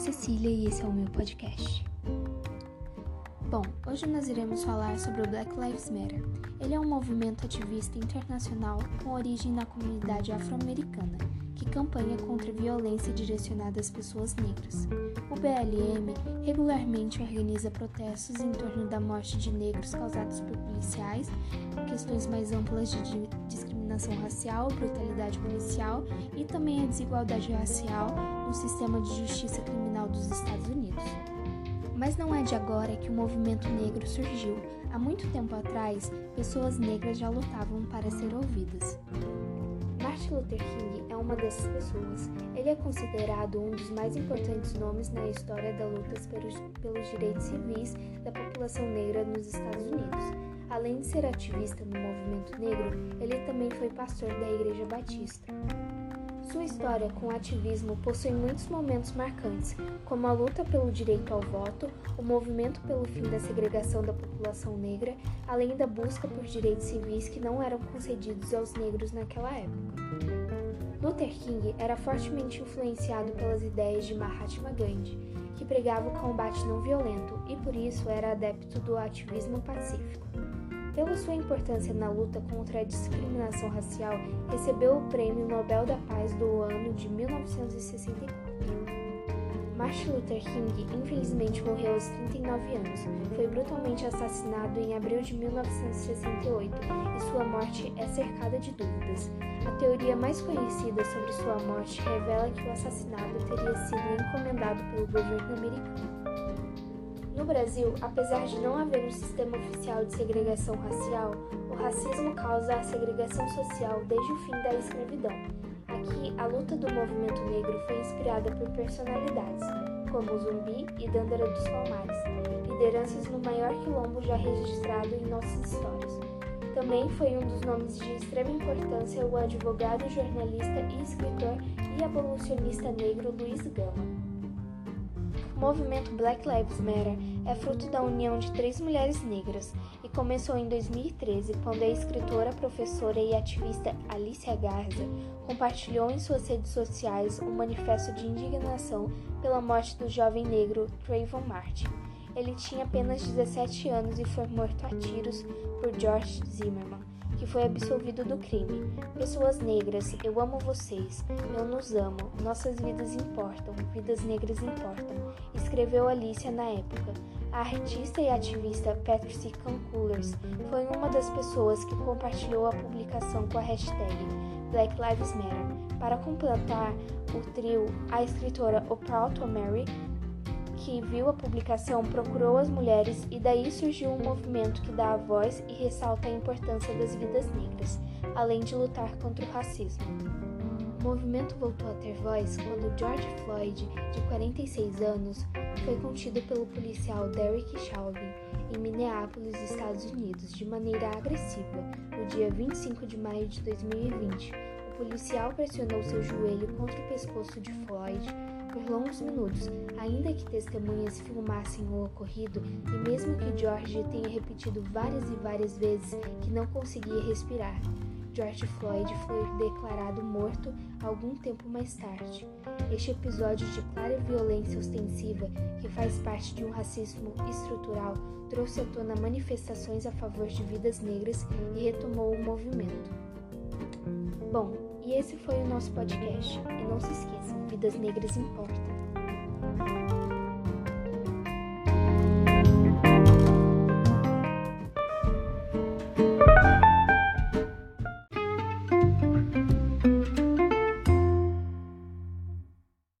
Cecília e esse é o meu podcast. Bom, hoje nós iremos falar sobre o Black Lives Matter. Ele é um movimento ativista internacional com origem na comunidade afro-americana que campanha contra a violência direcionada às pessoas negras. O BLM regularmente organiza protestos em torno da morte de negros causados por policiais, questões mais amplas de discriminação racial, brutalidade policial e também a desigualdade racial no sistema de justiça criminal dos Estados Unidos. Mas não é de agora que o movimento negro surgiu. Há muito tempo atrás, pessoas negras já lutavam para ser ouvidas. Martin Luther King é uma dessas pessoas. Ele é considerado um dos mais importantes nomes na história da luta pelos, pelos direitos civis da população negra nos Estados Unidos. Além de ser ativista no movimento negro, ele também foi pastor da Igreja Batista. Sua história com o ativismo possui muitos momentos marcantes, como a luta pelo direito ao voto, o movimento pelo fim da segregação da população negra, além da busca por direitos civis que não eram concedidos aos negros naquela época. Luther King era fortemente influenciado pelas ideias de Mahatma Gandhi, que pregava o combate não violento e por isso era adepto do ativismo pacífico. Pela sua importância na luta contra a discriminação racial, recebeu o Prêmio Nobel da Paz do ano de 1964. Martin Luther King infelizmente morreu aos 39 anos. Foi brutalmente assassinado em abril de 1968 e sua morte é cercada de dúvidas. A teoria mais conhecida sobre sua morte revela que o assassinato teria sido encomendado pelo governo americano. No Brasil, apesar de não haver um sistema oficial de segregação racial, o racismo causa a segregação social desde o fim da escravidão. Aqui, a luta do movimento negro foi inspirada por personalidades, como Zumbi e Dândara dos Palmares, lideranças no maior quilombo já registrado em nossas histórias. Também foi um dos nomes de extrema importância o advogado, jornalista e escritor e abolicionista negro Luiz Gama. O movimento Black Lives Matter é fruto da união de três mulheres negras e começou em 2013, quando a escritora, professora e ativista Alicia Garza compartilhou em suas redes sociais um manifesto de indignação pela morte do jovem negro Trayvon Martin. Ele tinha apenas 17 anos e foi morto a tiros por George Zimmerman que foi absolvido do crime. Pessoas negras, eu amo vocês, eu nos amo, nossas vidas importam, vidas negras importam, escreveu Alicia na época. A artista e ativista Patricia Cancoolers foi uma das pessoas que compartilhou a publicação com a hashtag Black Lives Matter. Para completar o trio, a escritora Oprah Mary que viu a publicação procurou as mulheres e daí surgiu um movimento que dá a voz e ressalta a importância das vidas negras, além de lutar contra o racismo. O movimento voltou a ter voz quando George Floyd, de 46 anos, foi contido pelo policial Derek Chauvin em Minneapolis, Estados Unidos, de maneira agressiva, no dia 25 de maio de 2020. O policial pressionou seu joelho contra o pescoço de Floyd por longos minutos, ainda que testemunhas filmassem o ocorrido e mesmo que George tenha repetido várias e várias vezes que não conseguia respirar. George Floyd foi declarado morto algum tempo mais tarde. Este episódio de clara violência ostensiva, que faz parte de um racismo estrutural, trouxe à tona manifestações a favor de vidas negras e retomou o movimento. Bom, e esse foi o nosso podcast. E não se esqueçam, vidas negras importam.